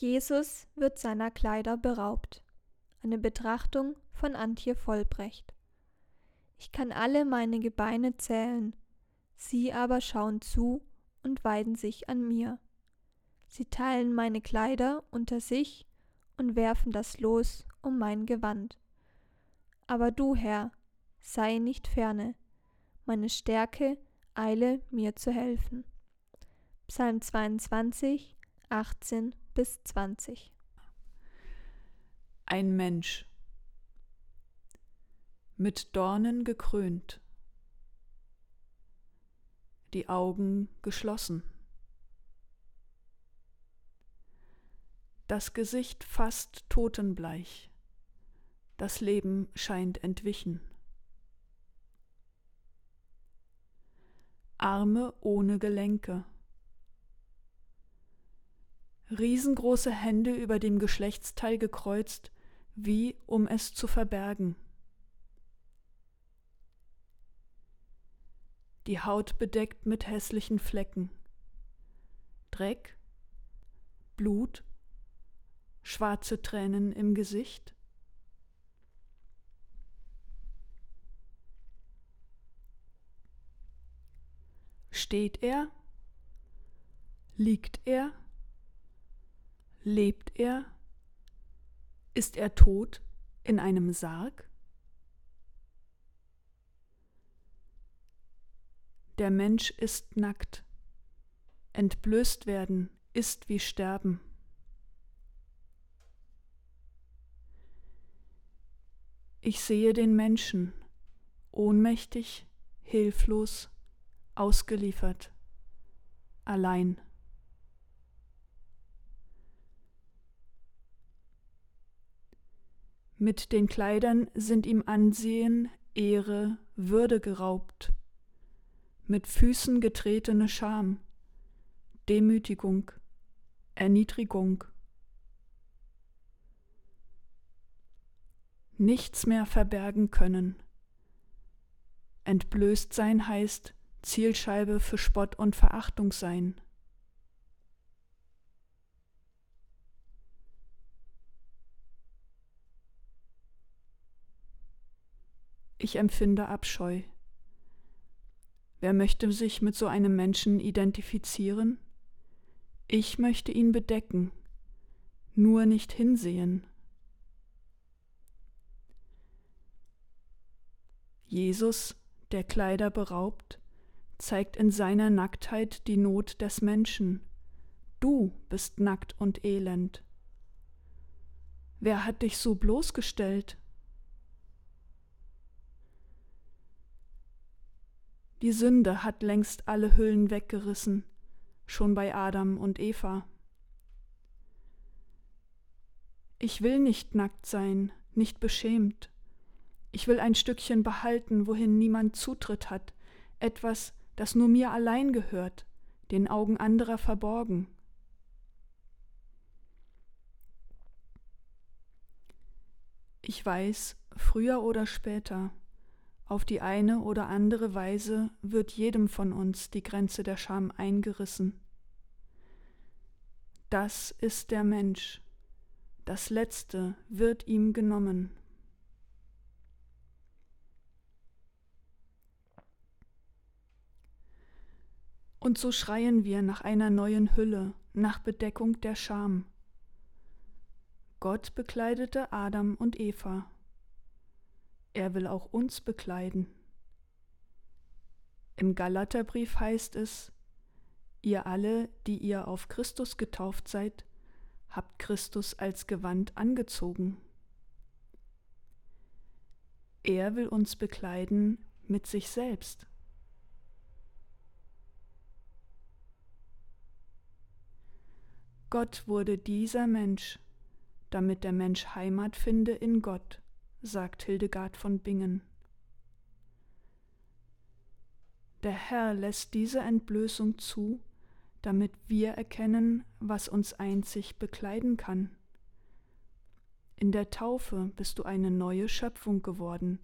Jesus wird seiner Kleider beraubt. Eine Betrachtung von Antje Vollbrecht. Ich kann alle meine Gebeine zählen, sie aber schauen zu und weiden sich an mir. Sie teilen meine Kleider unter sich und werfen das Los um mein Gewand. Aber du, Herr, sei nicht ferne, meine Stärke eile mir zu helfen. Psalm 22, 18 bis 20. Ein Mensch. Mit Dornen gekrönt, die Augen geschlossen, das Gesicht fast totenbleich, das Leben scheint entwichen. Arme ohne Gelenke, riesengroße Hände über dem Geschlechtsteil gekreuzt, wie um es zu verbergen. Die Haut bedeckt mit hässlichen Flecken. Dreck, Blut, schwarze Tränen im Gesicht. Steht er? Liegt er? Lebt er? Ist er tot in einem Sarg? Der Mensch ist nackt. Entblößt werden ist wie sterben. Ich sehe den Menschen, ohnmächtig, hilflos, ausgeliefert, allein. Mit den Kleidern sind ihm Ansehen, Ehre, Würde geraubt, mit Füßen getretene Scham, Demütigung, Erniedrigung. Nichts mehr verbergen können. Entblößt sein heißt Zielscheibe für Spott und Verachtung sein. Ich empfinde Abscheu. Wer möchte sich mit so einem Menschen identifizieren? Ich möchte ihn bedecken, nur nicht hinsehen. Jesus, der Kleider beraubt, zeigt in seiner Nacktheit die Not des Menschen. Du bist nackt und elend. Wer hat dich so bloßgestellt? Die Sünde hat längst alle Hüllen weggerissen, schon bei Adam und Eva. Ich will nicht nackt sein, nicht beschämt. Ich will ein Stückchen behalten, wohin niemand Zutritt hat, etwas, das nur mir allein gehört, den Augen anderer verborgen. Ich weiß, früher oder später, auf die eine oder andere Weise wird jedem von uns die Grenze der Scham eingerissen. Das ist der Mensch. Das Letzte wird ihm genommen. Und so schreien wir nach einer neuen Hülle, nach Bedeckung der Scham. Gott bekleidete Adam und Eva er will auch uns bekleiden. Im Galaterbrief heißt es, ihr alle, die ihr auf Christus getauft seid, habt Christus als Gewand angezogen. Er will uns bekleiden mit sich selbst. Gott wurde dieser Mensch, damit der Mensch Heimat finde in Gott sagt Hildegard von Bingen. Der Herr lässt diese Entblößung zu, damit wir erkennen, was uns einzig bekleiden kann. In der Taufe bist du eine neue Schöpfung geworden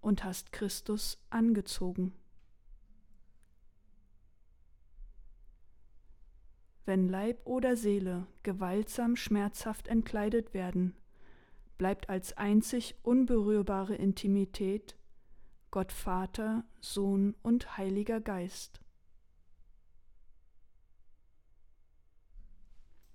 und hast Christus angezogen. wenn Leib oder Seele gewaltsam schmerzhaft entkleidet werden, bleibt als einzig unberührbare Intimität Gott Vater, Sohn und Heiliger Geist.